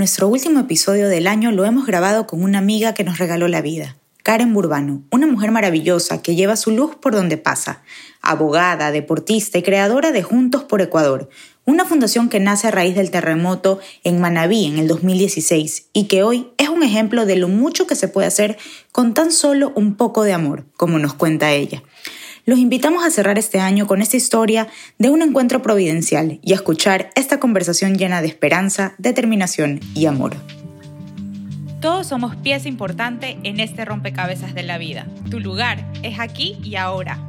Nuestro último episodio del año lo hemos grabado con una amiga que nos regaló la vida, Karen Burbano, una mujer maravillosa que lleva su luz por donde pasa, abogada, deportista y creadora de Juntos por Ecuador, una fundación que nace a raíz del terremoto en Manabí en el 2016 y que hoy es un ejemplo de lo mucho que se puede hacer con tan solo un poco de amor, como nos cuenta ella. Los invitamos a cerrar este año con esta historia de un encuentro providencial y a escuchar esta conversación llena de esperanza, determinación y amor. Todos somos pieza importante en este rompecabezas de la vida. Tu lugar es aquí y ahora.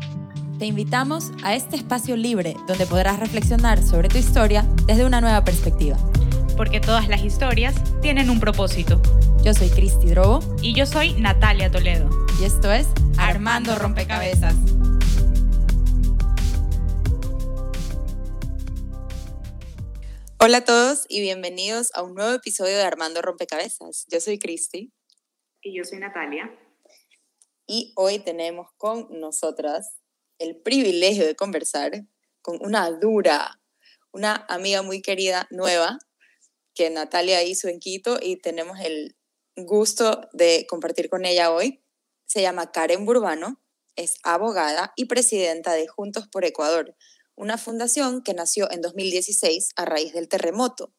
Te invitamos a este espacio libre donde podrás reflexionar sobre tu historia desde una nueva perspectiva. Porque todas las historias tienen un propósito. Yo soy Cristi Drobo. Y yo soy Natalia Toledo. Y esto es Armando Rompecabezas. Hola a todos y bienvenidos a un nuevo episodio de Armando Rompecabezas. Yo soy Cristi. Y yo soy Natalia. Y hoy tenemos con nosotras el privilegio de conversar con una dura, una amiga muy querida nueva que Natalia hizo en Quito y tenemos el gusto de compartir con ella hoy. Se llama Karen Burbano, es abogada y presidenta de Juntos por Ecuador, una fundación que nació en 2016 a raíz del terremoto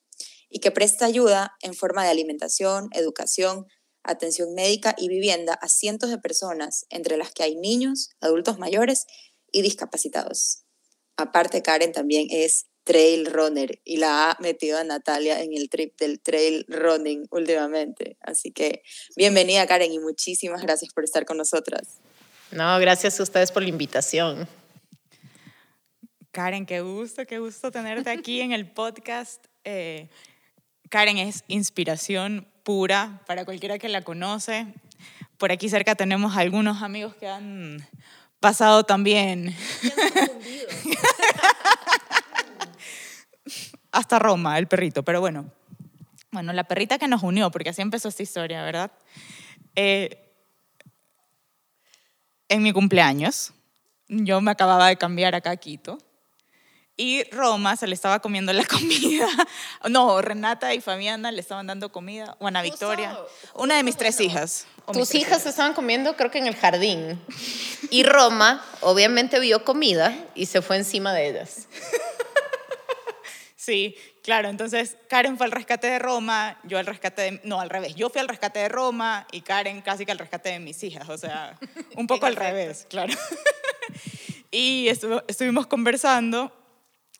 y que presta ayuda en forma de alimentación, educación, atención médica y vivienda a cientos de personas, entre las que hay niños, adultos mayores y discapacitados. Aparte, Karen también es trail runner y la ha metido a Natalia en el trip del trail running últimamente. Así que bienvenida Karen y muchísimas gracias por estar con nosotras. No, gracias a ustedes por la invitación. Karen, qué gusto, qué gusto tenerte aquí en el podcast. Eh, Karen es inspiración pura para cualquiera que la conoce. Por aquí cerca tenemos algunos amigos que han pasado también. Hasta Roma, el perrito, pero bueno. Bueno, la perrita que nos unió, porque así empezó esta historia, ¿verdad? Eh, en mi cumpleaños, yo me acababa de cambiar acá a Quito y Roma se le estaba comiendo la comida. No, Renata y Fabiana le estaban dando comida. O Ana Victoria. Una de mis tres hijas. Tus hijas se estaban comiendo, creo que en el jardín. Y Roma, obviamente, vio comida y se fue encima de ellas. Sí, claro. Entonces, Karen fue al rescate de Roma, yo al rescate de. No, al revés. Yo fui al rescate de Roma y Karen casi que al rescate de mis hijas. O sea, un poco al revés, claro. Y estuvimos conversando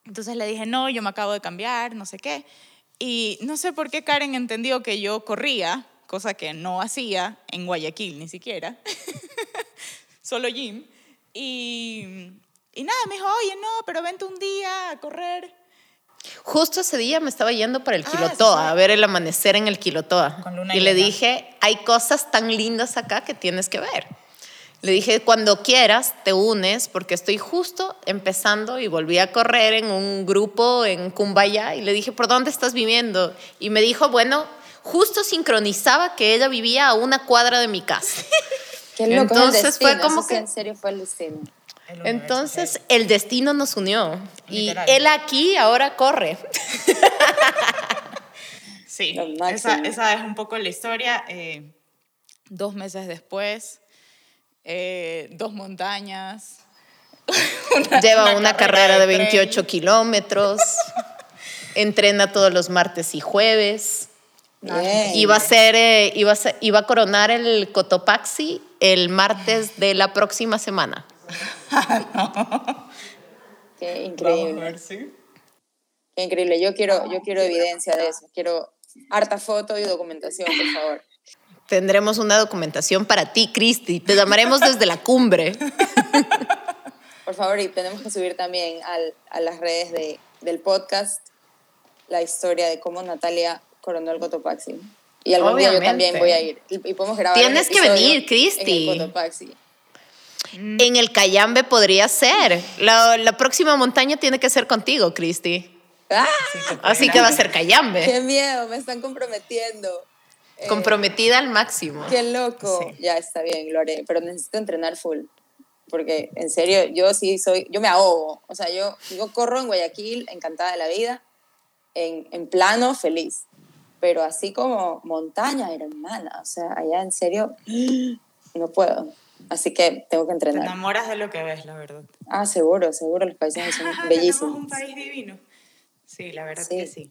entonces le dije, no, yo me acabo de cambiar, no sé qué. Y no sé por qué Karen entendió que yo corría, cosa que no hacía en Guayaquil ni siquiera, solo gym. Y, y nada, me dijo, oye, no, pero vente un día a correr. Justo ese día me estaba yendo para el ah, Quilotoa, a ver el amanecer en el Quilotoa. Y le dije, hay cosas tan lindas acá que tienes que ver. Le dije, cuando quieras, te unes, porque estoy justo empezando y volví a correr en un grupo en Cumbaya y le dije, ¿por dónde estás viviendo? Y me dijo, bueno, justo sincronizaba que ella vivía a una cuadra de mi casa. Qué loco Entonces fue como que... En serio fue el destino. Entonces el destino nos unió y él aquí ahora corre. Sí, esa, esa, es un poco la historia. Eh, dos meses después eh, dos montañas. Lleva una, carrera, de 28 kilómetros. entrena todos los martes y jueves. Iba a, ser, eh, iba, a iba a coronar el Cotopaxi el martes de la próxima semana. Qué increíble. Qué increíble. Yo quiero, yo quiero evidencia de eso. Quiero harta foto y documentación, por favor. Tendremos una documentación para ti, Cristi. Te llamaremos desde la cumbre. Por favor, y tenemos que subir también a las redes de, del podcast la historia de cómo Natalia coronó el Cotopaxi. Y algún día yo también voy a ir. Y, podemos grabar. Tienes que venir, Cristi. En el Cotopaxi. En el Cayambe podría ser. La, la, próxima montaña tiene que ser contigo, Cristi. Ah, Así que va a ser Cayambe. Qué miedo, me están comprometiendo. Eh, Comprometida al máximo. Qué loco. Ya está bien, lo haré, pero necesito entrenar full. Porque en serio, yo sí soy, yo me ahogo. O sea, yo, yo corro en Guayaquil, encantada de la vida, en, en plano, feliz. pero así como montaña, hermana, o sea, allá en serio no puedo. Así que tengo que entrenar. Te enamoras de lo que ves, la verdad. Ah, seguro, seguro, los paisajes son bellísimos. un país divino. Sí, la verdad que sí.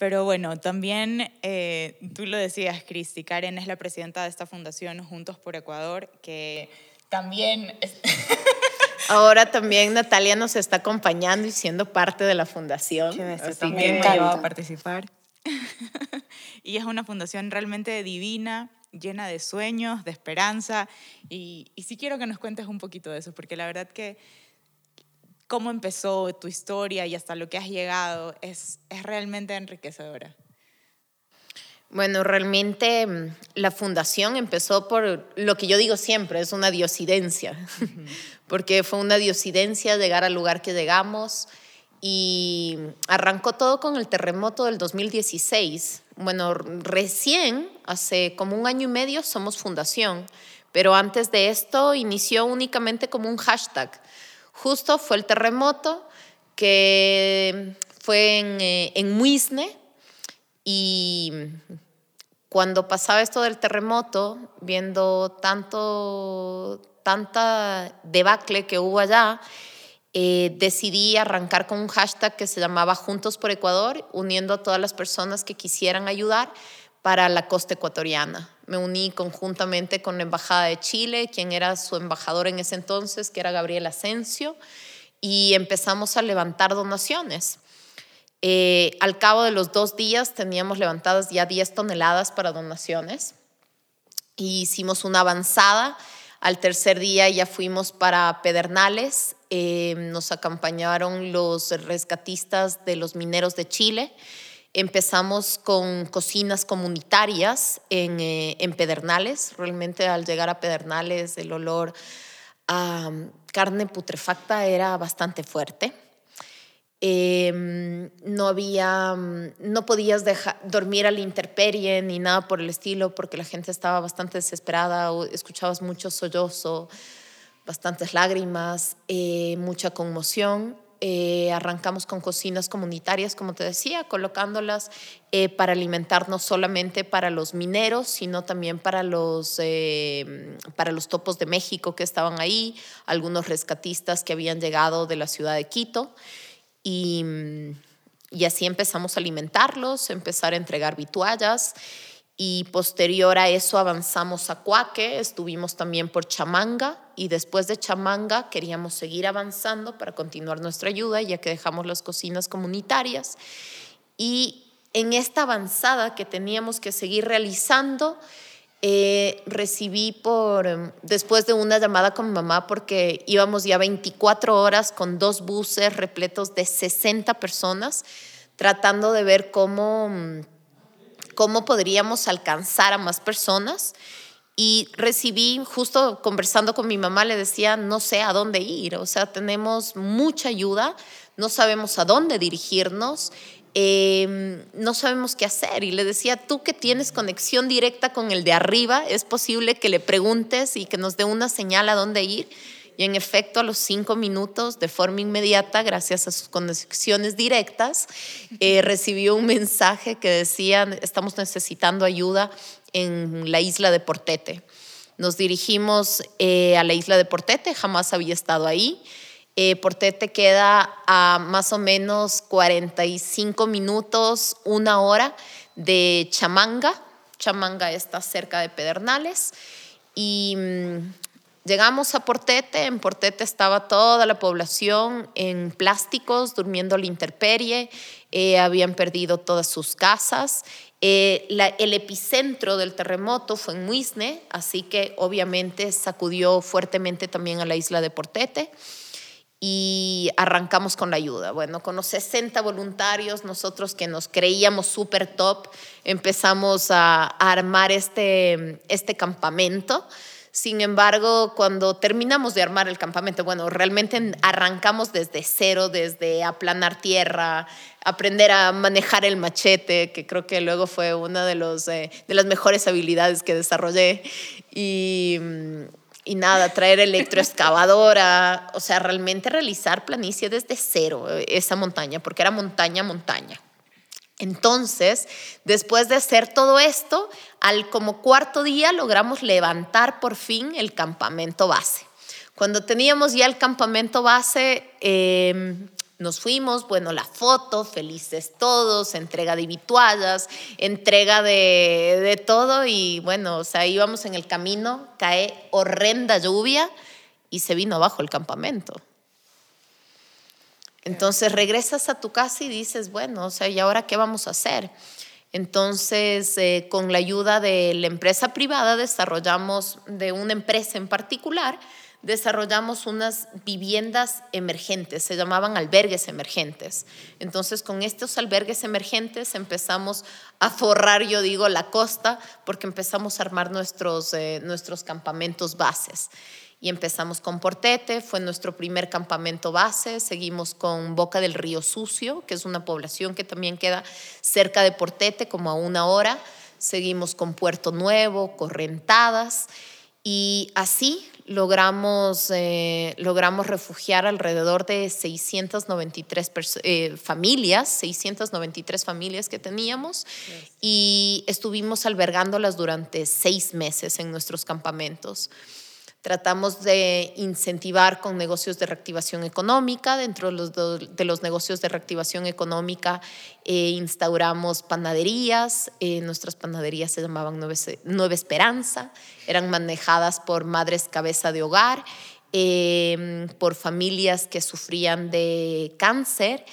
Pero bueno, también eh, tú lo decías, Cristi, Karen es la presidenta de esta fundación Juntos por Ecuador, que también... Ahora también Natalia nos está acompañando y siendo parte de la fundación. también me ha a participar. y es una fundación realmente divina, llena de sueños, de esperanza. Y, y sí quiero que nos cuentes un poquito de eso, porque la verdad que cómo empezó tu historia y hasta lo que has llegado es, es realmente enriquecedora. Bueno, realmente mm, la fundación empezó por lo que yo digo siempre, es una diosidencia, porque fue una diosidencia llegar al lugar que llegamos y arrancó todo con el terremoto del 2016. Bueno, recién, hace como un año y medio, somos fundación, pero antes de esto inició únicamente como un hashtag Justo fue el terremoto que fue en, eh, en Muisne y cuando pasaba esto del terremoto, viendo tanto, tanta debacle que hubo allá, eh, decidí arrancar con un hashtag que se llamaba Juntos por Ecuador, uniendo a todas las personas que quisieran ayudar para la costa ecuatoriana me uní conjuntamente con la Embajada de Chile, quien era su embajador en ese entonces, que era Gabriel Asensio, y empezamos a levantar donaciones. Eh, al cabo de los dos días teníamos levantadas ya 10 toneladas para donaciones y hicimos una avanzada. Al tercer día ya fuimos para Pedernales, eh, nos acompañaron los rescatistas de los mineros de Chile Empezamos con cocinas comunitarias en, eh, en, Pedernales. Realmente al llegar a Pedernales el olor a mm, carne putrefacta era bastante fuerte. Em, no había, mm, no podías dormir a la intemperie ni nada por el estilo porque la gente estaba bastante desesperada, escuchabas mucho sollozo, bastantes lágrimas, eh, mucha conmoción eh, arrancamos con cocinas comunitarias, como te decía, colocándolas eh, para alimentar no solamente para los mineros, sino también para los, eh, para los topos de México que estaban ahí, algunos rescatistas que habían llegado de la ciudad de Quito. Y, y así empezamos a alimentarlos, empezar a entregar vituallas y posterior a eso avanzamos a Cuaque, estuvimos también por Chamanga y después de Chamanga queríamos seguir avanzando para continuar nuestra ayuda ya que dejamos las cocinas comunitarias. Y en esta avanzada que teníamos que seguir realizando eh, recibí por después de una llamada con mi mamá porque íbamos ya 24 horas con dos buses repletos de 60 personas tratando de ver cómo cómo podríamos alcanzar a más personas. Y recibí, justo conversando con mi mamá, le decía, no sé a dónde ir, o sea, tenemos mucha ayuda, no sabemos a dónde dirigirnos, em, no sabemos qué hacer. Y le decía, tú que tienes conexión directa con el de arriba, es posible que le preguntes y que nos dé una señal a dónde ir. Y en efecto, a los cinco minutos, de forma inmediata, gracias a sus conexiones directas, eh, recibió un mensaje que decía, estamos necesitando ayuda en la isla de Portete. Nos dirigimos eh, a la isla de Portete, jamás había estado ahí. Eh, Portete queda a más o menos 45 minutos, una hora de Chamanga. Chamanga está cerca de Pedernales. Y mm, Llegamos a Portete, en Portete estaba toda la población en plásticos, durmiendo a la intemperie, eh, habían perdido todas sus casas. Eh, el epicentro del terremoto fue en Muisne, así que obviamente sacudió fuertemente también a la isla de Portete y arrancamos con la ayuda. Bueno, con los 60 voluntarios, nosotros que nos creíamos súper top, empezamos a, a armar este, este campamento. Sin embargo, cuando terminamos de armar el campamento, bueno, realmente arrancamos desde cero, desde aplanar tierra, aprender a manejar el machete, que creo que luego fue una de, los, eh, de las mejores habilidades que desarrollé. Y, y nada, traer electroexcavadora, o sea, realmente realizar planicie desde cero, esa montaña, porque era montaña, montaña. Entonces, después de hacer todo esto, al como cuarto día logramos levantar por fin el campamento base. Cuando teníamos ya el campamento base, em, nos fuimos, bueno, la foto, felices todos, entrega de vituallas, entrega de, de, todo y bueno, o sea, íbamos en el camino, cae horrenda lluvia y se vino abajo el campamento. Entonces regresas a tu casa y dices, bueno, o sea, ¿y ahora qué vamos a hacer? Entonces, eh, con la ayuda de la empresa privada, desarrollamos, de una empresa en particular, desarrollamos unas viviendas emergentes, se llamaban albergues emergentes. Entonces, con estos albergues emergentes empezamos a forrar, yo digo, la costa, porque empezamos a armar nuestros, eh, nuestros campamentos bases y empezamos con Portete, fue nuestro primer campamento base, seguimos con Boca del Río Sucio, que es una población que también queda cerca de Portete, como a una hora, seguimos con Puerto Nuevo, Correntadas, y así logramos, eh, logramos refugiar alrededor de 693 eh, familias, 693 familias que teníamos, y estuvimos albergándolas durante seis meses en nuestros campamentos. Tratamos de incentivar con negocios de reactivación económica. Dentro de los, negocios de reactivación económica eh, instauramos panaderías. Eh, nuestras panaderías se llamaban Nueva Esperanza. Eran manejadas por madres cabeza de hogar, em, por familias que sufrían de cáncer.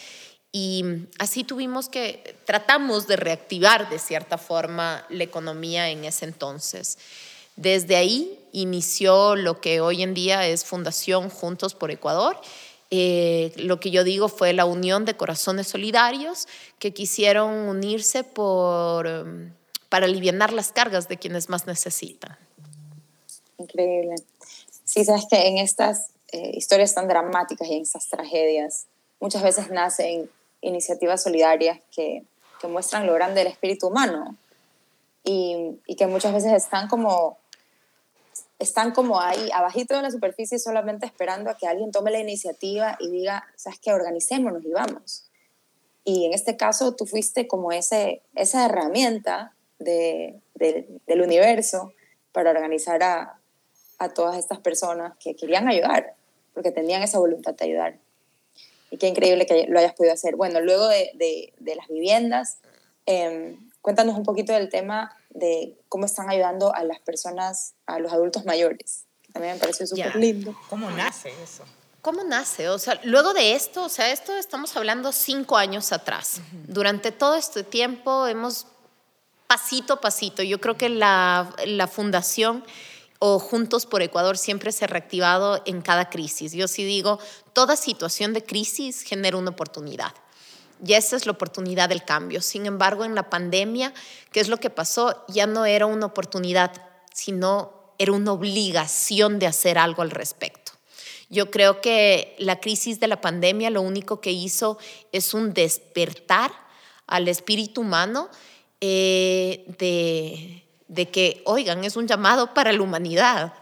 Y así tuvimos que, tratamos de reactivar de cierta forma la economía en ese entonces. Desde ahí inició lo que hoy en día es Fundación Juntos por Ecuador. Eh, lo que yo digo fue la unión de corazones solidarios que quisieron unirse por, um, para aliviar las cargas de quienes más necesitan. Increíble. Sí, sabes que en estas eh, historias tan dramáticas y en estas tragedias, muchas veces nacen iniciativas solidarias que, que muestran lo grande del espíritu humano y, y que muchas veces están como están como ahí, abajito de la superficie, solamente esperando a que alguien tome la iniciativa y diga, sabes que organicémonos y vamos. Y en este caso tú fuiste como ese, esa herramienta de, del universo para organizar a, a, todas estas personas que querían ayudar, porque tenían esa voluntad de ayudar. Y qué increíble que lo hayas podido hacer. Bueno, luego de, de las viviendas, eh, cuéntanos un poquito del tema de cómo están ayudando a las personas, a los adultos mayores. También me pareció súper lindo. ¿Cómo nace eso? ¿Cómo nace? O sea, luego de esto, o sea, esto estamos hablando cinco años atrás. Durante todo este tiempo hemos pasito a pasito. Yo creo que la, la fundación o Juntos por Ecuador siempre se ha reactivado en cada crisis. Yo sí digo, toda situación de crisis genera una oportunidad. Y esa es la oportunidad del cambio. Sin embargo, en la pandemia, ¿qué es lo que pasó? Ya no era una oportunidad, sino era una obligación de hacer algo al respecto. Yo creo que la crisis de la pandemia lo único que hizo es un despertar al espíritu humano eh, de que, oigan, es un llamado para la humanidad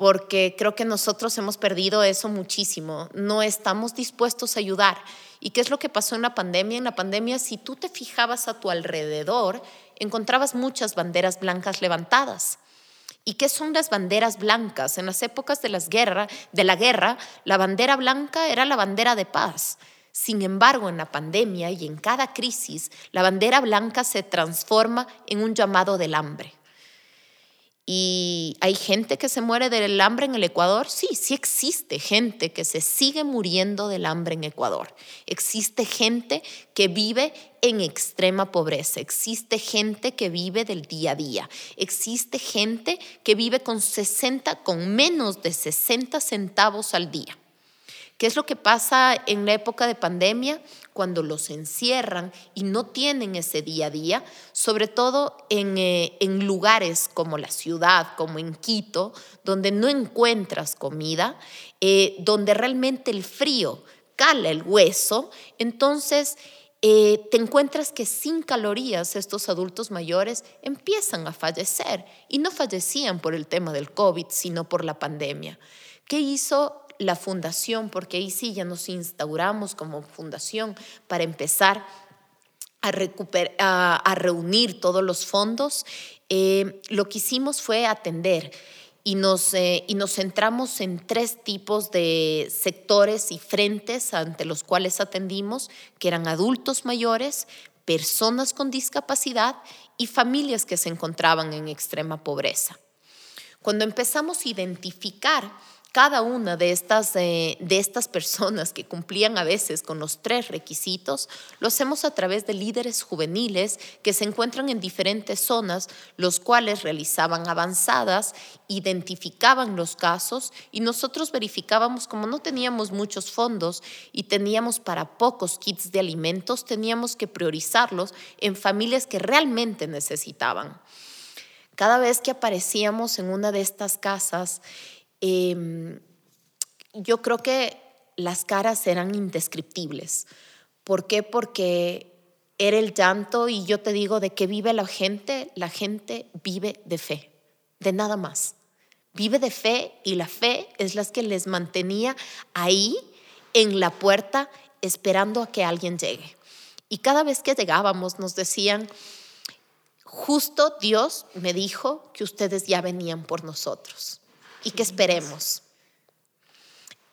porque creo que nosotros hemos perdido eso muchísimo. No estamos dispuestos a ayudar. ¿Y qué es lo que pasó en la pandemia? En la pandemia, si tú te fijabas a tu alrededor, encontrabas muchas banderas blancas levantadas. ¿Y qué son las banderas blancas? En las épocas de, las guerra, de la guerra, la bandera blanca era la bandera de paz. Sin embargo, en la pandemia y en cada crisis, la bandera blanca se transforma en un llamado del hambre. ¿Y hay gente que se muere del hambre en el Ecuador? Sí, sí existe gente que se sigue muriendo del hambre en Ecuador. Existe gente que vive en extrema pobreza. Existe gente que vive del día a día. Existe gente que vive con 60, con menos de 60 centavos al día. ¿Qué es lo que pasa en la época de pandemia? Cuando los encierran y no tienen ese día a día, sobre todo en, eh, en lugares como la ciudad, como en Quito, donde no encuentras comida, eh, donde realmente el frío cala el hueso, entonces eh, te encuentras que sin calorías estos adultos mayores empiezan a fallecer y no fallecían por el tema del COVID, sino por la pandemia. ¿Qué hizo la fundación, porque ahí sí ya nos instauramos como fundación para empezar a, a, reunir todos los fondos, eh, lo que hicimos fue atender y nos, eh, y nos centramos en tres tipos de sectores y frentes ante los cuales atendimos, que eran adultos mayores, personas con discapacidad y familias que se encontraban en extrema pobreza. Cuando empezamos a identificar cada una de estas, eh, de estas personas que cumplían a veces con los tres requisitos, lo hacemos a través de líderes juveniles que se encuentran en diferentes zonas, los cuales realizaban avanzadas, identificaban los casos y nosotros verificábamos, como no teníamos muchos fondos y teníamos para pocos kits de alimentos, teníamos que priorizarlos en familias que realmente necesitaban. Cada vez que aparecíamos en una de estas casas, Em, yo creo que las caras eran indescriptibles. ¿Por qué? Porque era el llanto y yo te digo de qué vive la gente. La gente vive de fe, de nada más. Vive de fe y la fe es la que les mantenía ahí en la puerta esperando a que alguien llegue. Y cada vez que llegábamos nos decían, justo Dios me dijo que ustedes ya venían por nosotros y que esperemos.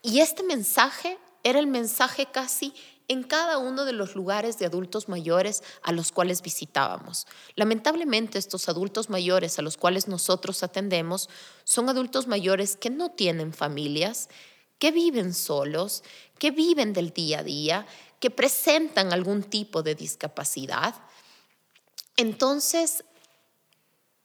Y este mensaje era el mensaje casi en cada uno de los lugares de adultos mayores a los cuales visitábamos. Lamentablemente estos adultos mayores a los cuales nosotros atendemos son adultos mayores que no tienen familias, que viven solos, que viven del día a día, que presentan algún tipo de discapacidad. Entonces,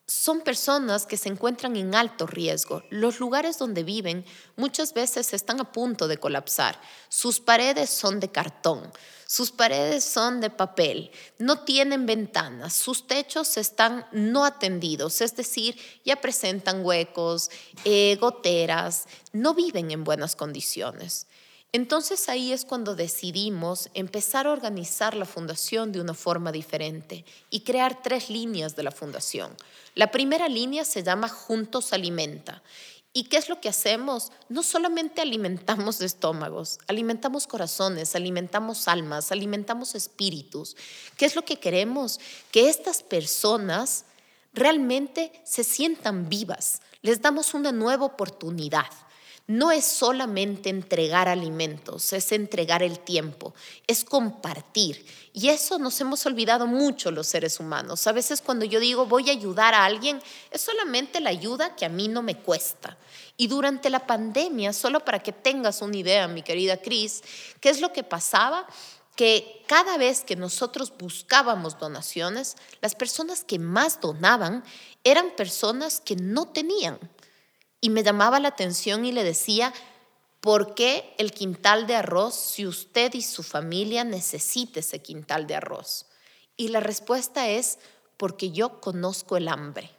son personas que se encuentran en alto riesgo. Los lugares donde viven muchas veces están a punto de colapsar. Sus paredes son de cartón, sus paredes son de papel, no tienen ventanas, sus techos están no atendidos, es decir, ya presentan huecos, eh, goteras, no viven en buenas condiciones. Entonces ahí es cuando decidimos empezar a organizar la fundación de una forma diferente y crear tres líneas de la fundación. La primera línea se llama Juntos Alimenta. ¿Y qué es lo que hacemos? No solamente alimentamos estómagos, alimentamos corazones, alimentamos almas, alimentamos espíritus. ¿Qué es lo que queremos? Que estas personas realmente se sientan vivas. Les damos una nueva oportunidad no es solamente entregar alimentos, es entregar el tiempo, es compartir. Y eso nos hemos olvidado mucho los seres humanos. A veces cuando yo digo voy a ayudar a alguien, es solamente la ayuda que a mí no me cuesta. Y durante la pandemia, solo para que tengas una idea, mi querida Cris, ¿qué es lo que pasaba? que cada vez que nosotros buscábamos donaciones, las personas que más donaban eran personas que no tenían y me llamaba la atención y le decía, ¿por qué el quintal de arroz si usted y su familia necesita ese quintal de arroz? Y la respuesta es, porque yo conozco el hambre.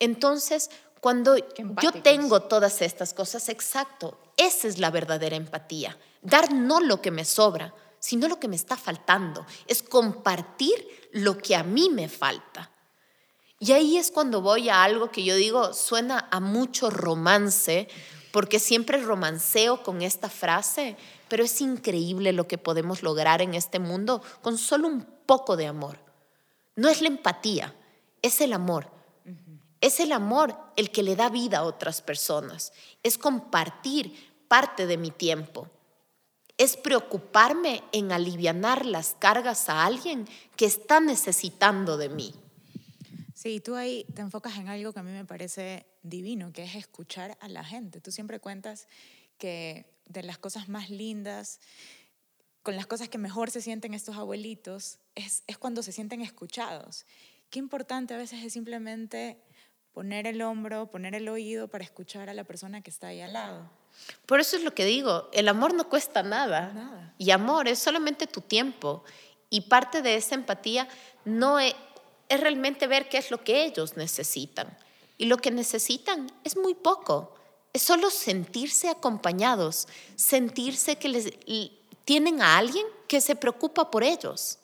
Entonces, cuando yo tengo todas estas cosas, exacto, esa es la verdadera empatía. Dar no lo que me sobra, sino lo que me está faltando. Es compartir lo que a mí me falta. Y ahí es cuando voy a algo que yo digo suena a mucho romance, porque siempre romanceo con esta frase, pero es increíble lo que podemos lograr en este mundo con solo un poco de amor. No es la empatía, es el amor. Es el amor el que le da vida a otras personas. Es compartir parte de mi tiempo. Es preocuparme en alivianar las cargas a alguien que está necesitando de mí. Sí, tú ahí te enfocas en algo que a mí me parece divino, que es escuchar a la gente. Tú siempre cuentas que de las cosas más lindas, con las cosas que mejor se sienten estos abuelitos, es, es cuando se sienten escuchados. Qué importante a veces es simplemente poner el hombro, poner el oído para escuchar a la persona que está ahí al lado. Por eso es lo que digo, el amor no cuesta nada. nada. Y amor es solamente tu tiempo. Y parte de esa empatía no es es realmente ver qué es lo que ellos necesitan. Y lo que necesitan es muy poco. Es solo sentirse acompañados, sentirse que les, tienen a alguien que se preocupa por ellos.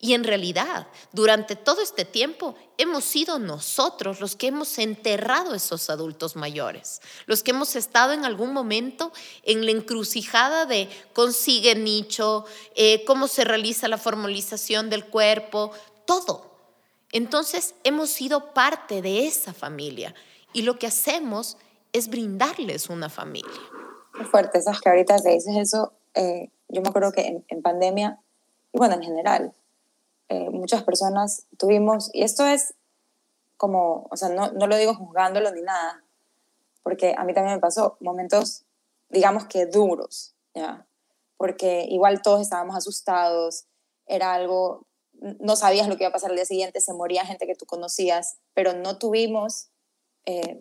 Y en realidad, durante todo este tiempo, hemos sido nosotros los que hemos enterrado a esos adultos mayores, los que hemos estado en algún momento en la encrucijada de consigue nicho, eh, cómo se realiza la formalización del cuerpo, todo. Entonces, hemos sido parte de esa familia y lo que hacemos es brindarles una familia. Qué fuerte, esas que ahorita te dices eso, eh, yo me acuerdo que en pandemia, y bueno, en general, eh, muchas personas tuvimos, y esto es como, o sea, no, no lo digo juzgándolo ni nada, porque a mí también me pasó momentos, digamos que duros, ¿ya? Porque igual todos estábamos asustados, era algo, no sabías lo que iba a pasar el día siguiente, se moría gente que tú conocías, pero no tuvimos, eh,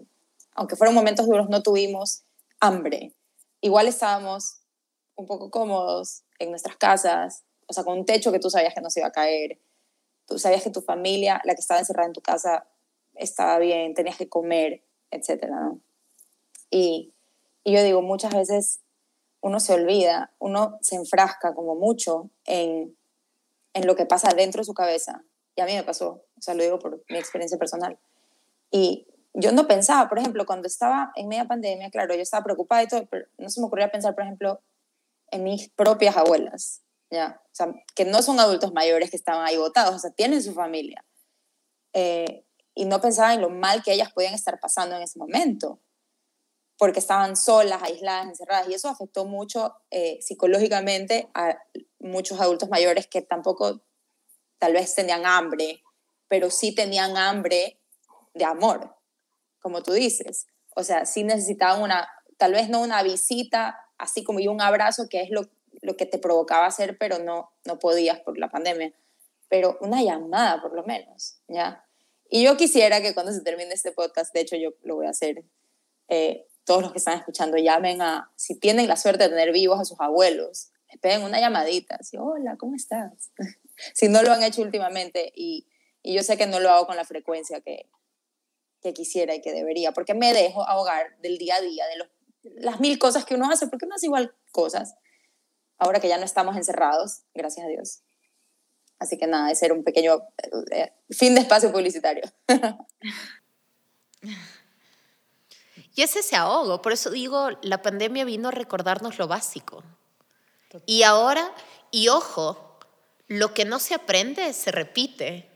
aunque fueron momentos duros, no tuvimos hambre. Igual estábamos un poco cómodos en nuestras casas, o sea, con un techo que tú sabías que no se iba a caer, tú sabías que tu familia, la que estaba encerrada en tu casa, estaba bien, tenías que comer, etcétera, ¿no? Y, y yo digo, muchas veces uno se olvida, uno se enfrasca como mucho en, en lo que pasa dentro de su cabeza. Y a mí me pasó, o sea, lo digo por mi experiencia personal. Y yo no pensaba, por ejemplo, cuando estaba en media pandemia, claro, yo estaba preocupada y todo, pero no se me ocurría pensar, por ejemplo, en mis propias abuelas, ¿ya? O sea, que no son adultos mayores que estaban ahí votados, o sea, tienen su familia. Eh, y no pensaba en lo mal que ellas podían estar pasando en ese momento, porque estaban solas, aisladas, encerradas, y eso afectó mucho eh, psicológicamente a muchos adultos mayores que tampoco tal vez tenían hambre, pero sí tenían hambre de amor, como tú dices. O sea, sí necesitaban una, tal vez no una visita, así como y un abrazo, que es lo, lo que te provocaba hacer, pero no, no podías por la pandemia. Pero una llamada, por lo menos, ¿ya? Y yo quisiera que cuando se termine este podcast, de hecho yo lo voy a hacer, eh, todos los que están escuchando llamen a, si tienen la suerte de tener vivos a sus abuelos, esperen una llamadita, así, hola, ¿cómo estás? si no lo han hecho últimamente y, y, yo sé que no lo hago con la frecuencia que, que quisiera y que debería, porque me dejo ahogar del día a día, de los, las mil cosas que uno hace, porque uno hace igual cosas, ahora que ya no estamos encerrados, gracias a Dios. Así que nada, ese era un pequeño eh, fin de espacio publicitario. y ese se ahogo, por eso digo, la pandemia vino a recordarnos lo básico. Y ahora, y ojo, lo que no se aprende se repite.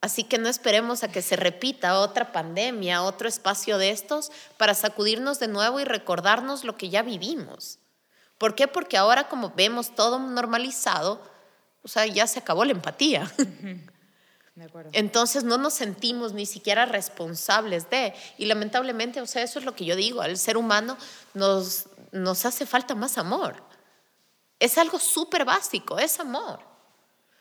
Así que no esperemos a que se repita otra pandemia, otro espacio de estos, para sacudirnos de nuevo y recordarnos lo que ya vivimos. ¿Por qué? Porque ahora como vemos todo normalizado, o sea, ya se acabó la empatía. Entonces no nos sentimos ni siquiera responsables de, y lamentablemente, o sea, eso es lo que yo digo, al ser humano nos, nos hace falta más amor. Es algo súper básico, es amor.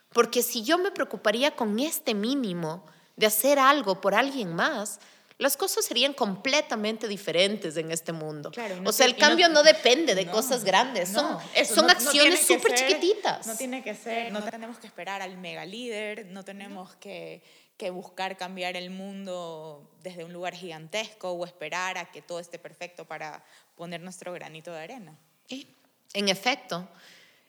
Porque si yo me preocuparía con este mínimo de hacer algo por alguien más, las cosas serían completamente diferentes en este mundo. o sea, el cambio no, depende de cosas grandes, son, son acciones súper chiquititas. No tiene que ser, no tenemos que esperar al mega líder, no tenemos que, que buscar cambiar el mundo desde un lugar gigantesco o esperar a que todo esté perfecto para poner nuestro granito de arena. En efecto.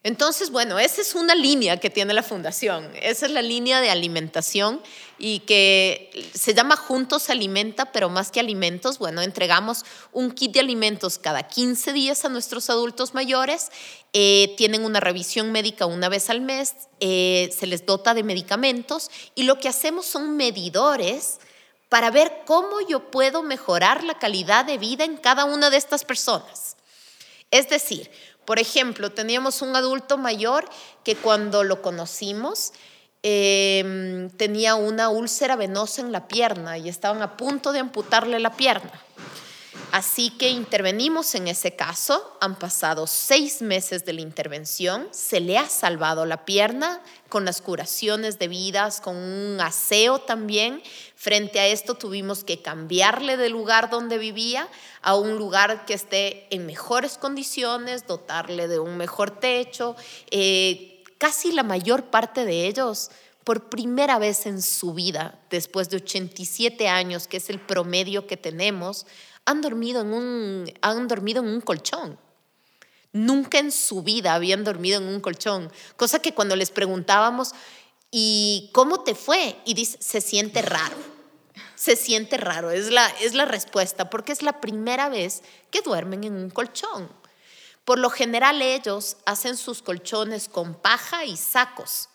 Entonces, bueno, esa es una línea que tiene la fundación. Esa es la línea de alimentación y que se llama Juntos Alimenta, pero más que alimentos, bueno, entregamos un kit de alimentos cada 15 días a nuestros adultos mayores. Eh, tienen una revisión médica una vez al mes, eh, se les dota de medicamentos y lo que hacemos son medidores para ver cómo yo puedo mejorar la calidad de vida en cada una de estas personas. Es decir, por ejemplo, teníamos un adulto mayor que cuando lo conocimos em, tenía una úlcera venosa en la pierna y estaban a punto de amputarle la pierna. Así que intervenimos en ese caso, han pasado seis meses de la intervención, se le ha salvado la pierna con las curaciones debidas, con un aseo también. Frente a esto tuvimos que cambiarle de lugar donde vivía a un lugar que esté en mejores condiciones, dotarle de un mejor techo. Eh, casi la mayor parte de ellos por primera vez en su vida, después de 87 años, que es el promedio que tenemos, han dormido en un, han dormido en un colchón. Nunca en su vida habían dormido en un colchón. Cosa que cuando les preguntábamos, ¿y cómo te fue? Y dice, se siente raro. Se siente raro, es la, es la respuesta, porque es la primera vez que duermen en un colchón. Por lo general ellos hacen sus colchones con paja y sacos.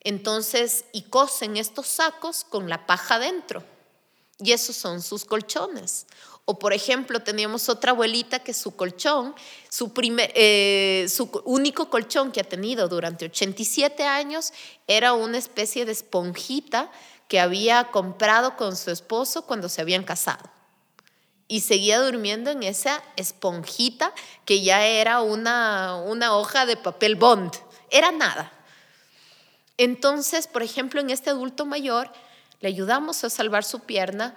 Entonces, y cosen estos sacos con la paja dentro. Y esos son sus colchones. O por ejemplo, teníamos otra abuelita que su colchón, su, eh, único colchón que ha tenido durante 87 años era una especie de esponjita que había comprado con su esposo cuando se habían casado. Y seguía durmiendo en esa esponjita que ya era una hoja de papel bond. Era nada. Entonces, por ejemplo, en este adulto mayor, le ayudamos a salvar su pierna,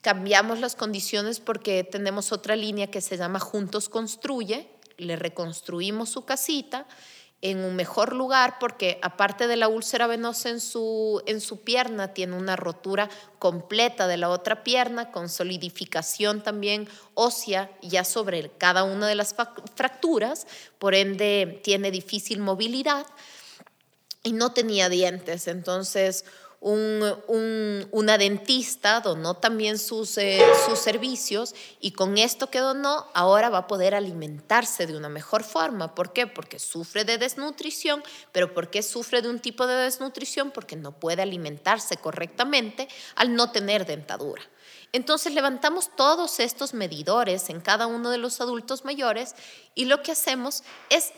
cambiamos las condiciones porque tenemos otra línea que se llama Juntos Construye, le reconstruimos su casita en un mejor lugar porque aparte de la úlcera venosa en su, en su pierna, tiene una rotura completa de la otra pierna con solidificación también ósea ya sobre cada una de las fracturas, por ende tiene difícil movilidad y no tenía dientes. Entonces, un, una dentista donó también sus, eh, sus servicios y con esto que donó ahora va a poder alimentarse de una mejor forma. ¿Por qué? Porque sufre de desnutrición, pero ¿por qué sufre de un tipo de desnutrición? Porque no puede alimentarse correctamente al no tener dentadura. Entonces levantamos todos estos medidores en cada uno de los adultos mayores y lo que hacemos es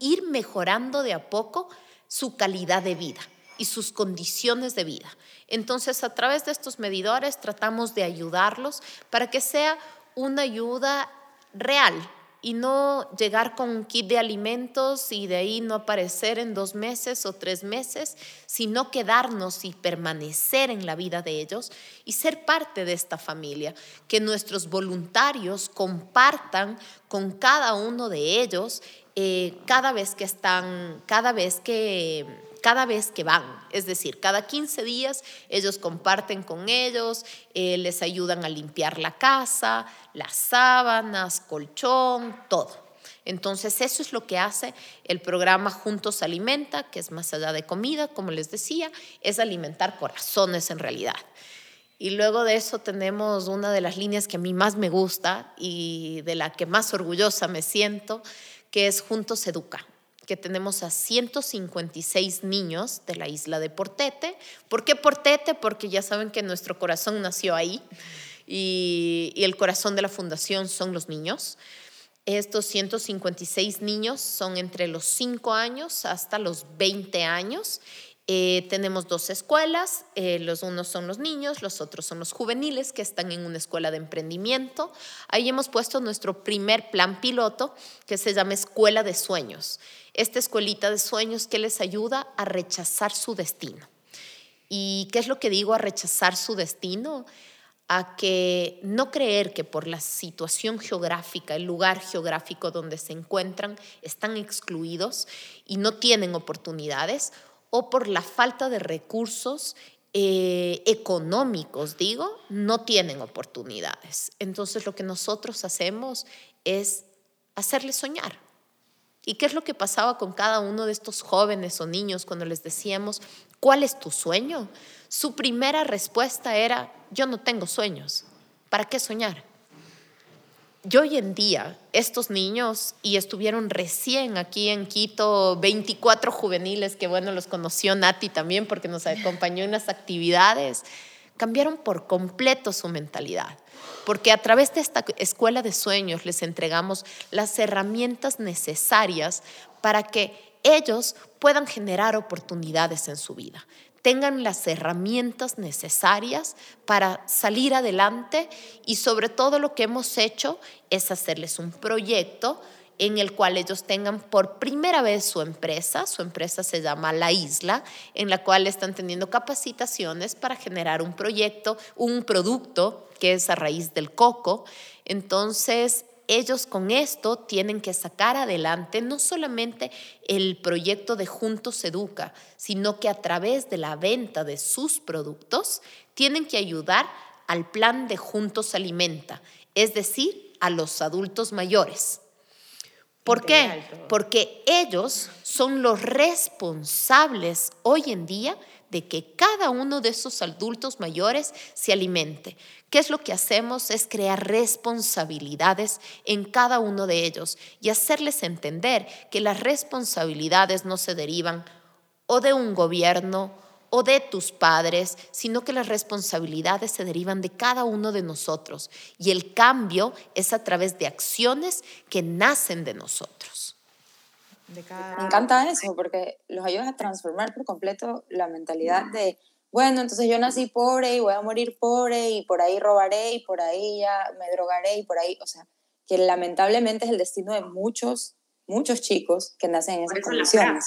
ir mejorando de a poco su calidad de vida y sus condiciones de vida. Entonces, a través de estos medidores tratamos de ayudarlos para que sea una ayuda real y no llegar con un kit de alimentos y de ahí no aparecer en dos meses o tres meses, sino quedarnos y permanecer en la vida de ellos y ser parte de esta familia, que nuestros voluntarios compartan con cada uno de ellos eh, cada vez que están, cada vez que cada vez que van. Es decir, cada 15 días ellos comparten con ellos, eh, les ayudan a limpiar la casa, las sábanas, colchón, todo. Entonces, eso es lo que hace el programa Juntos Alimenta, que es más allá de comida, como les decía, es alimentar corazones en realidad. Y luego de eso tenemos una de las líneas que a mí más me gusta y de la que más orgullosa me siento, que es Juntos Educa que tenemos a 156 niños de la isla de Portete. ¿Por qué Portete? Porque ya saben que nuestro corazón nació ahí y, el corazón de la fundación son los niños. Estos 156 niños son entre los 5 años hasta los 20 años eh, tenemos dos escuelas, eh, los unos son los niños, los otros son los juveniles que están en una escuela de emprendimiento. Ahí hemos puesto nuestro primer plan piloto que se llama Escuela de Sueños. Esta escuelita de sueños que les ayuda a rechazar su destino. ¿Y qué es lo que digo a rechazar su destino? a que no creer que por la situación geográfica, el lugar geográfico donde se encuentran, están excluidos y no tienen oportunidades, o por la falta de recursos eh, económicos, digo, no tienen oportunidades. Entonces lo que nosotros hacemos es hacerles soñar. ¿Y qué es lo que pasaba con cada uno de estos jóvenes o niños cuando les decíamos, ¿cuál es tu sueño? Su primera respuesta era, yo no tengo sueños. ¿Para qué soñar? yo hoy en día, estos niños, y estuvieron recién aquí en Quito, 24 juveniles, que bueno, los conoció Nati también porque nos acompañó en las actividades, cambiaron por completo su mentalidad. Porque a través de esta escuela de sueños les entregamos las herramientas necesarias para que ellos puedan generar oportunidades en su vida tengan las herramientas necesarias para salir adelante y sobre todo lo que hemos hecho es hacerles un proyecto en el cual ellos tengan por primera vez su empresa, su empresa se llama La Isla, en la cual están teniendo capacitaciones para generar un proyecto, un producto que es a raíz del coco. Entonces, ellos con esto tienen que sacar adelante no solamente el proyecto de Juntos Educa, sino que a través de la venta de sus productos tienen que ayudar al plan de Juntos Alimenta, es decir, a los adultos mayores. ¿Por qué? Porque ellos son los responsables hoy en día de que cada uno de esos adultos mayores se alimente. ¿Qué es lo que hacemos? Es crear responsabilidades en cada uno de ellos y hacerles entender que las responsabilidades no se derivan o de un gobierno o de tus padres, sino que las responsabilidades se derivan de cada uno de nosotros y el cambio es a través de acciones que nacen de nosotros. Me encanta eso porque los ayuda a transformar por completo la mentalidad de, bueno, entonces yo nací pobre y voy a morir pobre y por ahí robaré y por ahí ya me drogaré y por ahí, o sea, que lamentablemente es el destino de muchos, muchos chicos que nacen en esas condiciones.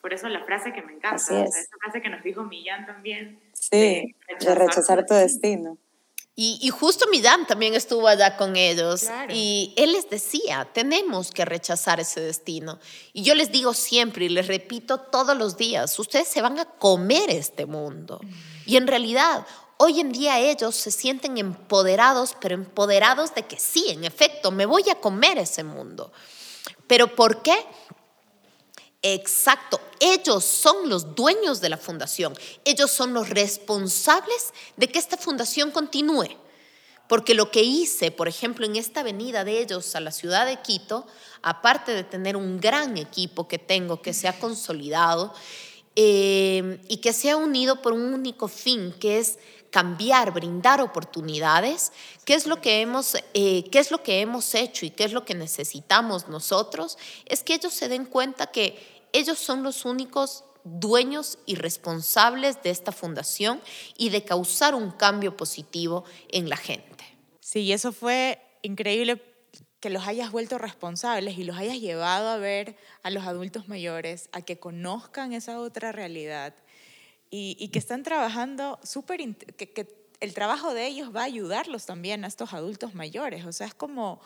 Por eso la frase que me encanta, esa frase que nos dijo Millán también. Sí, de rechazar, tu destino. Y, justo Millán también estuvo allá con ellos y él les decía, tenemos que rechazar ese destino. Y yo les digo siempre y les repito todos los días, ustedes se van a comer este mundo. Y en realidad, hoy en día ellos se sienten empoderados, pero empoderados de que sí, en efecto, me voy a comer ese mundo. ¿Pero por qué? Exacto, ellos son los dueños de la fundación, ellos son los responsables de que esta fundación continúe. Porque lo que hice, por ejemplo, en esta venida de ellos a la ciudad de Quito, aparte de tener un gran equipo que tengo, que se ha consolidado eh, y que se ha unido por un único fin, que es cambiar, brindar oportunidades, ¿qué es lo que hemos, eh, qué es lo que hemos hecho y qué es lo que necesitamos nosotros? Es que ellos se den cuenta que ellos son los únicos dueños y responsables de esta fundación y de causar un cambio positivo en la gente. Sí, eso fue increíble que los hayas vuelto responsables y los hayas llevado a ver a los adultos mayores, a que conozcan esa otra realidad y, que están trabajando súper, que, que el trabajo de ellos va a ayudarlos también a estos adultos mayores. O sea, es como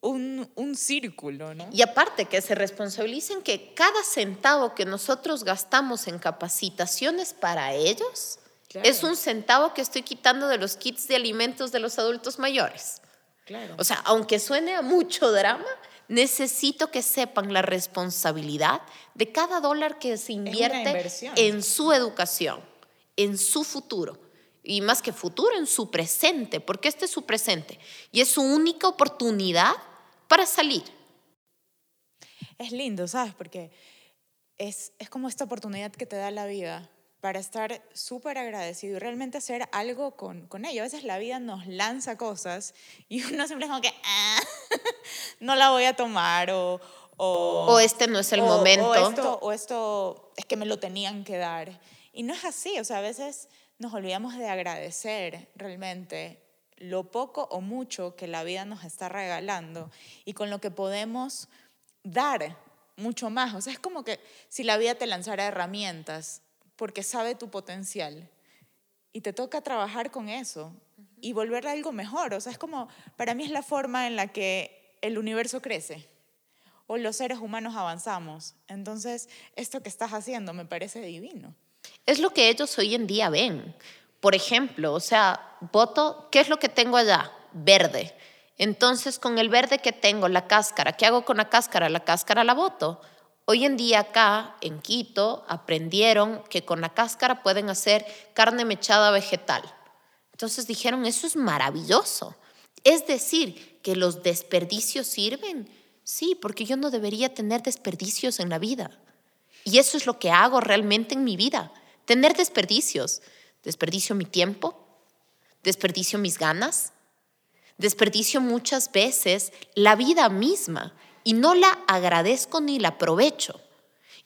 un, un, círculo, ¿no? Y aparte que se responsabilicen que cada centavo que nosotros gastamos en capacitaciones para ellos es un centavo que estoy quitando de los kits de alimentos de los adultos mayores. Claro. O sea, aunque suene a mucho drama, necesito que sepan la responsabilidad de cada dólar que se invierte en su educación, en su futuro. Y más que futuro, en su presente, porque este es su presente. Y es su única oportunidad para salir. Es lindo, ¿sabes? Porque es, es como esta oportunidad que te da la vida para estar súper agradecido y realmente hacer algo con, con ello. A veces la vida nos lanza cosas y uno siempre es como que, ah, no la voy a tomar o... O, este no es el momento. O esto, o esto es que me lo tenían que dar. Y no es así, o sea, a veces nos olvidamos de agradecer realmente lo poco o mucho que la vida nos está regalando y con lo que podemos dar mucho más. O sea, es como que si la vida te lanzara herramientas porque sabe tu potencial y te toca trabajar con eso y volver a algo mejor. O sea, es como, para mí es la forma en la que el universo crece o los seres humanos avanzamos. Entonces, esto que estás haciendo me parece divino. Es lo que ellos hoy en día ven. Por ejemplo, o sea, voto, ¿qué es lo que tengo allá? Verde. Entonces, con el verde que tengo, la cáscara, ¿qué hago con la cáscara? La cáscara la voto. Hoy en día acá, en Quito, aprendieron que con la cáscara pueden hacer carne mechada vegetal. Entonces dijeron, eso es maravilloso. Es decir, que los desperdicios sirven. Sí, porque yo no debería tener desperdicios en la vida. Y eso es lo que hago realmente en mi vida, tener desperdicios. Desperdicio mi tiempo, desperdicio mis ganas, desperdicio muchas veces la vida misma y no la agradezco ni la aprovecho.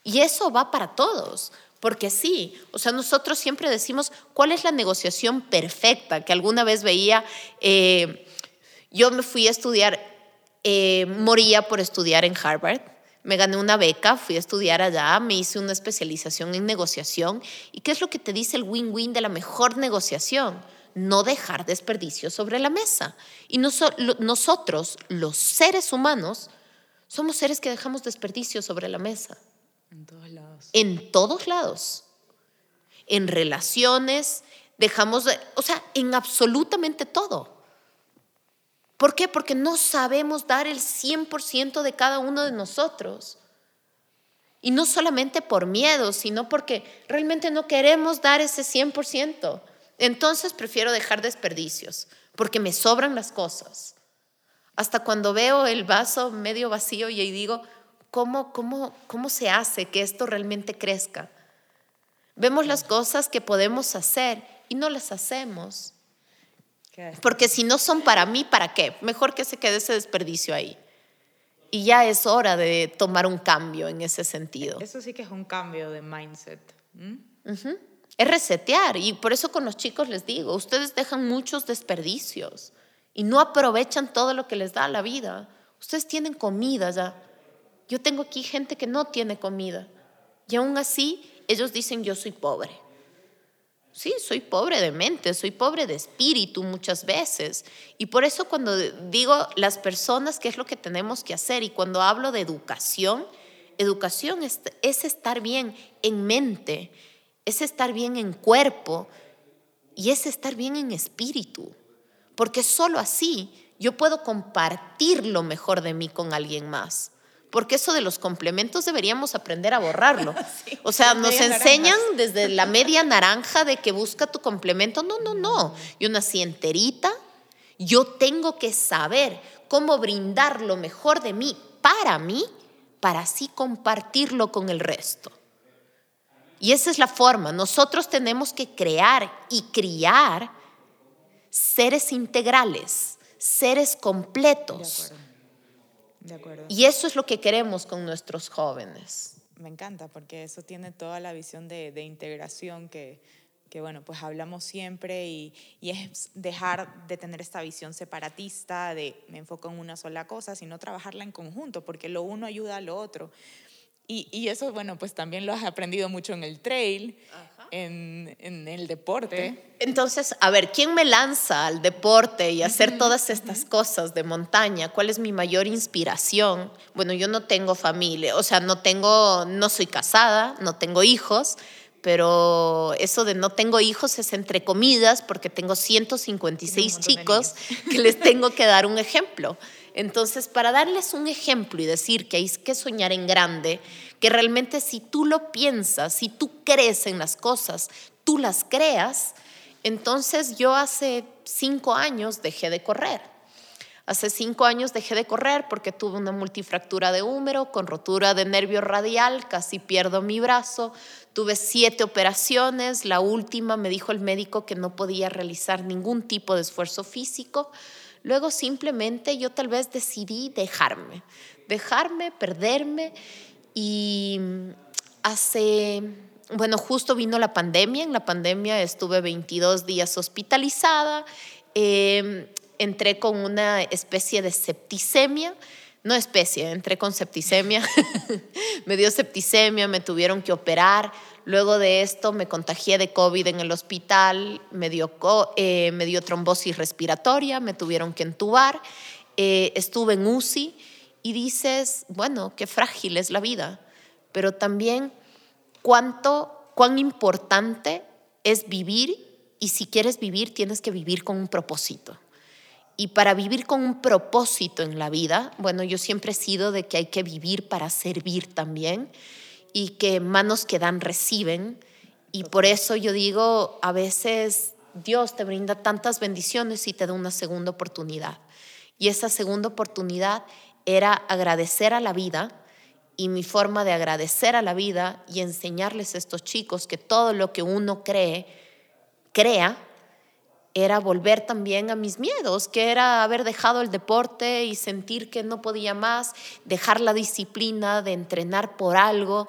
Y eso va para todos, porque sí, o sea, nosotros siempre decimos, ¿cuál es la negociación perfecta? Que alguna vez veía, eh, yo me fui a estudiar, eh, moría por estudiar en Harvard, me gané una beca, fui a estudiar allá, me hice una especialización en negociación. ¿Y qué es lo que te dice el win-win de la mejor negociación? No dejar desperdicios sobre la mesa. Y nosotros, los seres humanos, somos seres que dejamos desperdicio sobre la mesa. En todos lados. En todos lados. En relaciones, dejamos, o sea, en absolutamente todo. ¿Por qué? Porque no sabemos dar el 100% de cada uno de nosotros. Y no solamente por miedo, sino porque realmente no queremos dar ese 100%. Entonces prefiero dejar desperdicios, porque me sobran las cosas. Hasta cuando veo el vaso medio vacío y ahí digo, ¿cómo, cómo, cómo se hace que esto realmente crezca? Vemos las cosas que podemos hacer y no las hacemos. Porque si no son para mí, ¿para qué? Mejor que se quede ese desperdicio ahí. Y ya es hora de tomar un cambio en ese sentido. Eso sí que es un cambio de mindset. Es resetear. Y por eso con los chicos les digo, ustedes dejan muchos desperdicios y no aprovechan todo lo que les da la vida. Ustedes tienen comida ya. Yo tengo aquí gente que no tiene comida. Y aún así, ellos dicen, yo soy pobre. Sí, soy pobre de mente, soy pobre de espíritu muchas veces. Y por eso cuando digo las personas, ¿qué es lo que tenemos que hacer? Y cuando hablo de educación, educación es, es estar bien en mente, es estar bien en cuerpo y es estar bien en espíritu. Porque solo así yo puedo compartir lo mejor de mí con alguien más porque eso de los complementos deberíamos aprender a borrarlo. o sea, nos enseñan desde la media naranja de que busca tu complemento. No, no, no. Y una cienterita, yo tengo que saber cómo brindar lo mejor de mí para mí, para así compartirlo con el resto. Y esa es la forma. Nosotros tenemos que crear y criar seres integrales, seres completos y eso es lo que queremos con nuestros jóvenes. Me encanta porque eso tiene toda la visión de, integración que, que, bueno, pues hablamos siempre y, y, es dejar de tener esta visión separatista de me enfoco en una sola cosa, sino trabajarla en conjunto, porque lo uno ayuda a lo otro. Y, y eso, bueno, pues también lo has aprendido mucho en el trail. Ajá en, el deporte. Entonces, a ver, ¿quién me lanza al deporte y hacer todas estas cosas de montaña? ¿Cuál es mi mayor inspiración? Bueno, yo no tengo familia, o sea, no tengo, no soy casada, no tengo hijos, pero eso de no tengo hijos es entre comidas porque tengo 156 chicos que les tengo que dar un ejemplo. Entonces, para darles un ejemplo y decir que hay que soñar en grande, que realmente si tú lo piensas, si tú crees en las cosas, tú las creas, entonces yo hace cinco años dejé de correr. Hace cinco años dejé de correr porque tuve una multifractura de húmero con rotura de nervio radial, casi pierdo mi brazo, tuve siete operaciones, la última me dijo el médico que no podía realizar ningún tipo de esfuerzo físico. Luego simplemente yo tal vez decidí dejarme, dejarme, perderme y hace, bueno, justo vino la pandemia, en la pandemia estuve 22 días hospitalizada, em, entré con una especie de septicemia, no especie, entré con septicemia, me dio septicemia, me tuvieron que operar, Luego de esto me contagié de COVID en el hospital, me dio, eh, me dio trombosis respiratoria, me tuvieron que entubar, eh, estuve en UCI y dices, bueno, qué frágil es la vida, pero también cuánto, cuán importante es vivir y si quieres vivir tienes que vivir con un propósito. Y para vivir con un propósito en la vida, bueno, yo siempre he sido de que hay que vivir para servir también y que manos que dan reciben. Y por eso yo digo, a veces Dios te brinda tantas bendiciones y te da una segunda oportunidad. Y esa segunda oportunidad era agradecer a la vida y mi forma de agradecer a la vida y enseñarles a estos chicos que todo lo que uno cree, crea, era volver también a mis miedos, que era haber dejado el deporte y sentir que no podía más, dejar la disciplina de entrenar por algo.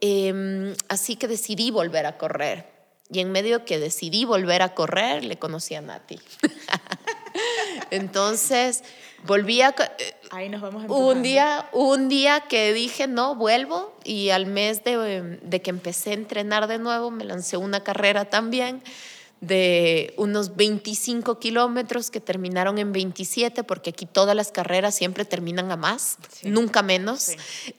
Em, así que decidí volver a correr. Y en medio que decidí volver a correr, le conocí a Nati. Entonces, volví a... Eh, Ahí nos vamos un día, un día que dije, no, vuelvo. Y al mes de, de que empecé a entrenar de nuevo, me lancé una carrera también de unos 25 kilómetros que terminaron en 27, porque aquí todas las carreras siempre terminan a más, nunca menos.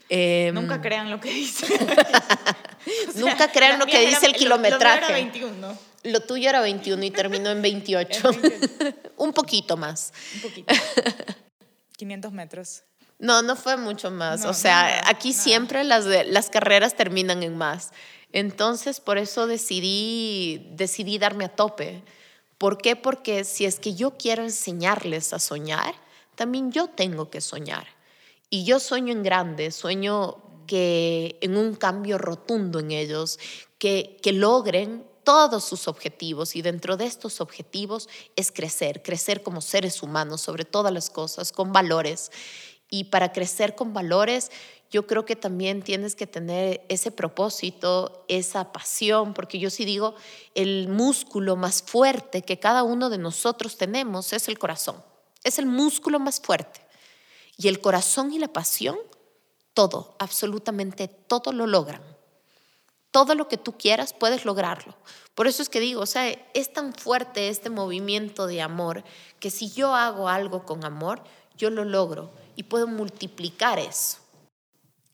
Em, nunca crean lo que dice. nunca crean lo que dice el kilometraje. Lo, 21. Lo tuyo era 21 y terminó en 28. Un poquito más. Un poquito. 500 metros. No, no fue mucho más. o sea, aquí siempre las, las carreras terminan en más. Entonces, por eso decidí, decidí darme a tope. ¿Por qué? Porque si es que yo quiero enseñarles a soñar, también yo tengo que soñar. Y yo sueño en grande, sueño que en un cambio rotundo en ellos, que, que logren todos sus objetivos y dentro de estos objetivos es crecer, crecer como seres humanos sobre todas las cosas, con valores. Y para crecer con valores, yo creo que también tienes que tener ese propósito, esa pasión, porque yo sí digo, el músculo más fuerte que cada uno de nosotros tenemos es el corazón. Es el músculo más fuerte. Y el corazón y la pasión, todo, absolutamente todo lo logran. Todo lo que tú quieras puedes lograrlo. Por eso es que digo, o sea, es tan fuerte este movimiento de amor que si yo hago algo con amor, yo lo logro y puedo multiplicar eso.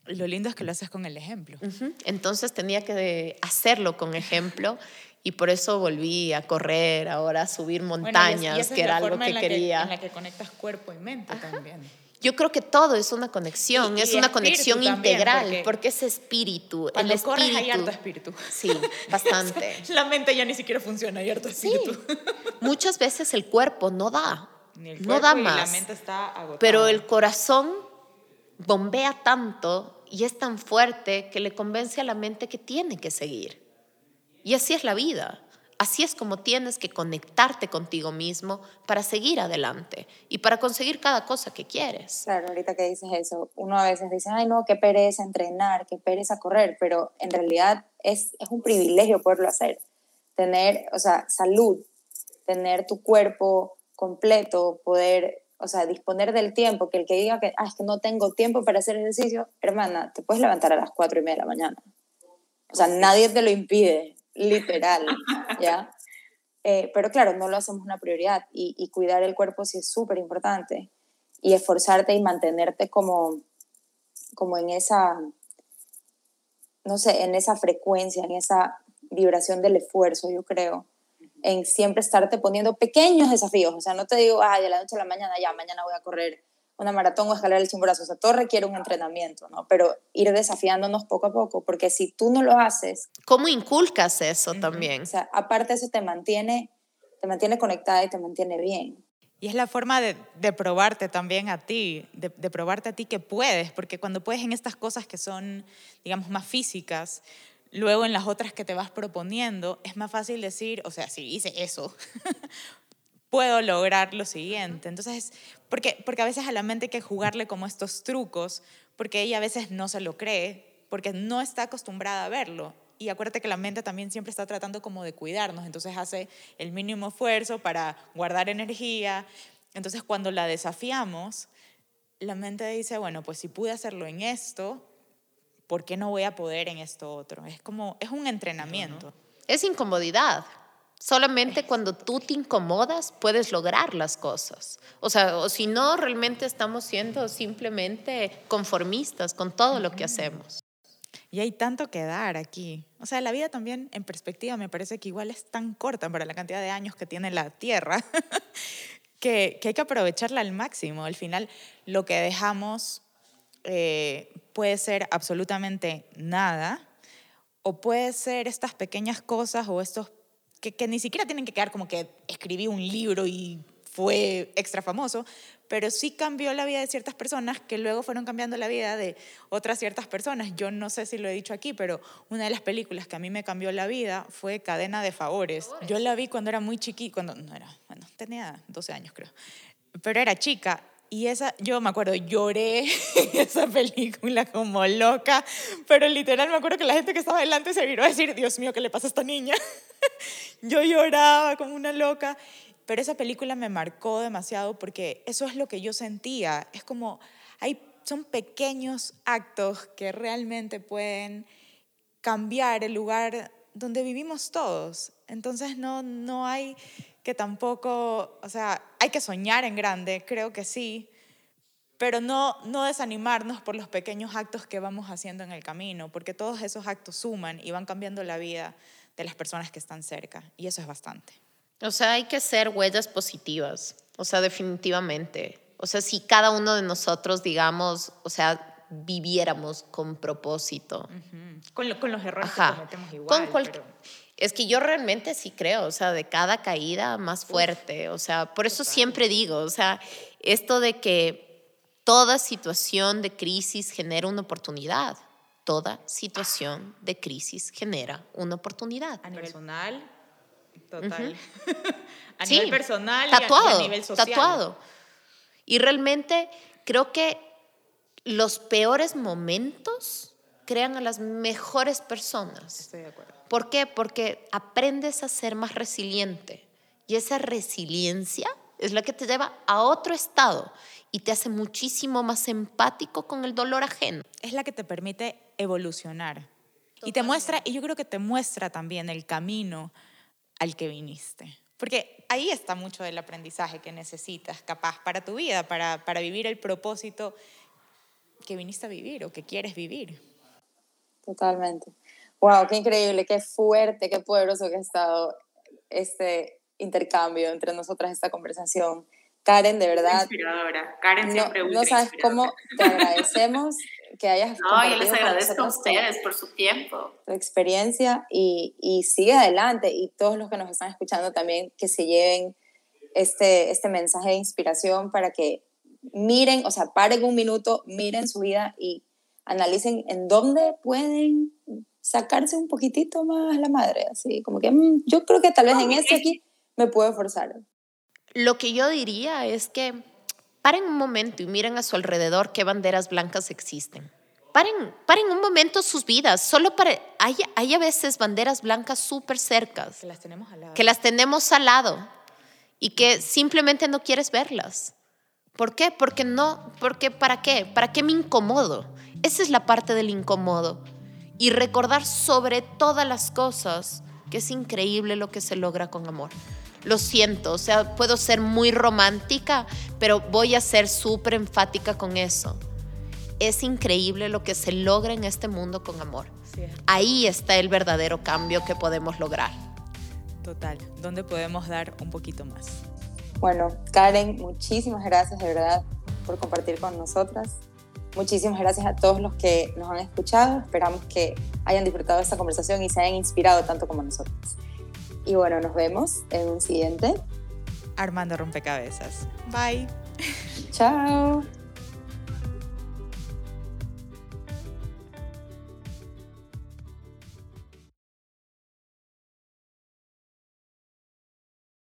Lo lindo es que lo haces con el ejemplo. Entonces tenía que hacerlo con ejemplo y por eso volví a correr, ahora a subir montañas, que era algo que quería. en la que conectas cuerpo y mente también. Yo creo que todo es una conexión, es una conexión integral, porque, es espíritu, el espíritu. Hay harto espíritu. Sí, bastante. la mente ya ni siquiera funciona, hay harto espíritu. Muchas veces el cuerpo no da, no da más. la mente está. Pero el corazón bombea tanto y es tan fuerte que le convence a la mente que tiene que seguir. Y así es la vida. Así es como tienes que conectarte contigo mismo para seguir adelante y para conseguir cada cosa que quieres. Claro, ahorita que dices eso, uno a veces dice, ay no, qué pereza entrenar, qué pereza correr, pero en realidad es, un privilegio poderlo hacer. Tener, o sea, salud, tener tu cuerpo completo, poder o sea, disponer del tiempo, que el que diga que, ah, es que no tengo tiempo para hacer ejercicio, hermana, te puedes levantar a las cuatro y media de la mañana. O sea, nadie te lo impide, literal, ¿ya? Eh, pero claro, no lo hacemos una prioridad y, y cuidar el cuerpo sí es súper importante y esforzarte y mantenerte como, como en esa, no sé, en esa frecuencia, en esa vibración del esfuerzo, yo creo en siempre estarte poniendo pequeños desafíos. O sea, no te digo, ah, de la noche a la mañana, ya, mañana voy a correr una maratón o escalar el chimborazo. O sea, todo requiere un entrenamiento, ¿no? Pero ir desafiándonos poco a poco, porque si tú no lo haces... ¿Cómo inculcas eso también? O sea, aparte eso te mantiene, te mantiene conectada y te mantiene bien. Y es la forma de, de probarte también a ti, de, de, probarte a ti que puedes, porque cuando puedes en estas cosas que son, digamos, más físicas, Luego en las otras que te vas proponiendo es más fácil decir, o sea, si hice eso, puedo lograr lo siguiente. Entonces, porque, porque a veces a la mente hay que jugarle como estos trucos, porque ella a veces no se lo cree, porque no está acostumbrada a verlo. Y acuérdate que la mente también siempre está tratando como de cuidarnos, entonces hace el mínimo esfuerzo para guardar energía. Entonces cuando la desafiamos, la mente dice, bueno, pues si pude hacerlo en esto, ¿por qué no voy a poder en esto otro? Es como, es un entrenamiento. Es incomodidad. Solamente cuando tú te incomodas puedes lograr las cosas. O sea, o si no, realmente estamos siendo simplemente conformistas con todo lo que hacemos. Y hay tanto que dar aquí. O sea, la vida también, en perspectiva, me parece que igual es tan corta para la cantidad de años que tiene la Tierra, que, que hay que aprovecharla al máximo. Al final, lo que dejamos eh, puede ser absolutamente nada o puede ser estas pequeñas cosas o estos que, que, ni siquiera tienen que quedar como que escribí un libro y fue extra famoso, pero sí cambió la vida de ciertas personas que luego fueron cambiando la vida de otras ciertas personas. Yo no sé si lo he dicho aquí, pero una de las películas que a mí me cambió la vida fue Cadena de Favores. Yo la vi cuando era muy chiquita, cuando no era, bueno, tenía 12 años creo, pero era chica y esa, yo me acuerdo, lloré esa película como loca, pero literal me acuerdo que la gente que estaba delante se viró a decir, Dios mío, ¿qué le pasa a esta niña? yo lloraba como una loca, pero esa película me marcó demasiado porque eso es lo que yo sentía. Es como, hay, son pequeños actos que realmente pueden cambiar el lugar donde vivimos todos. Entonces no, no hay que tampoco, o sea, hay que soñar en grande, creo que sí, pero no, no desanimarnos por los pequeños actos que vamos haciendo en el camino, porque todos esos actos suman y van cambiando la vida de las personas que están cerca, y eso es bastante. O sea, hay que ser huellas positivas, o sea, definitivamente. O sea, si cada uno de nosotros, digamos, o sea, viviéramos con propósito. con, los errores que cometemos igual. Es que yo realmente sí creo, o sea, de cada caída más fuerte. o sea, por eso siempre digo, o sea, esto de que toda situación de crisis genera una oportunidad. Toda situación de crisis genera una oportunidad. A nivel personal, total. a nivel personal tatuado, y a, nivel social. Tatuado. Y realmente creo que los peores momentos crean a las mejores personas. Estoy de acuerdo. ¿Por qué? Porque aprendes a ser más resiliente. Y esa resiliencia es la que te lleva a otro estado y te hace muchísimo más empático con el dolor ajeno. Es la que te permite evolucionar. Y te muestra, y yo creo que te muestra también el camino al que viniste. Porque ahí está mucho del aprendizaje que necesitas, capaz, para tu vida, para, para vivir el propósito que viniste a vivir o que quieres vivir. Totalmente. Wow, qué increíble, qué fuerte, qué poderoso que ha estado este intercambio entre nosotras, esta conversación. Karen, de verdad. Inspiradora. Karen siempre No, no sabes cómo te agradecemos que hayas No, yo les agradezco a ustedes por su tiempo. Tu experiencia y, y, sigue adelante. Y todos los que nos están escuchando también que se lleven este, este mensaje de inspiración para que miren, o sea, paren un minuto, miren su vida y analicen en dónde pueden sacarse un poquitito más la madre. Así como que mm, yo creo que tal vez en este aquí me puedo forzar. Lo que yo diría es que paren un momento y miren a su alrededor qué banderas blancas existen. Paren, paren un momento sus vidas, solo para... Hay, hay a veces banderas blancas súper cercas. Que las tenemos al lado. Que las tenemos al lado y que simplemente no quieres verlas. ¿Por qué? Porque no, porque ¿para qué? ¿Para qué me incomodo? Esa es la parte del incómodo. Y recordar sobre todas las cosas que es increíble lo que se logra con amor lo siento, o sea, puedo ser muy romántica, pero voy a ser súper enfática con eso. Es increíble lo que se logra en este mundo con amor. Ahí está el verdadero cambio que podemos lograr. Total, ¿dónde podemos dar un poquito más? Bueno, Karen, muchísimas gracias de verdad por compartir con nosotras. Muchísimas gracias a todos los que nos han escuchado. Esperamos que hayan disfrutado de esta conversación y se hayan inspirado tanto como nosotros. Y bueno, nos vemos en un siguiente. Armando Rompecabezas. Bye. Chao.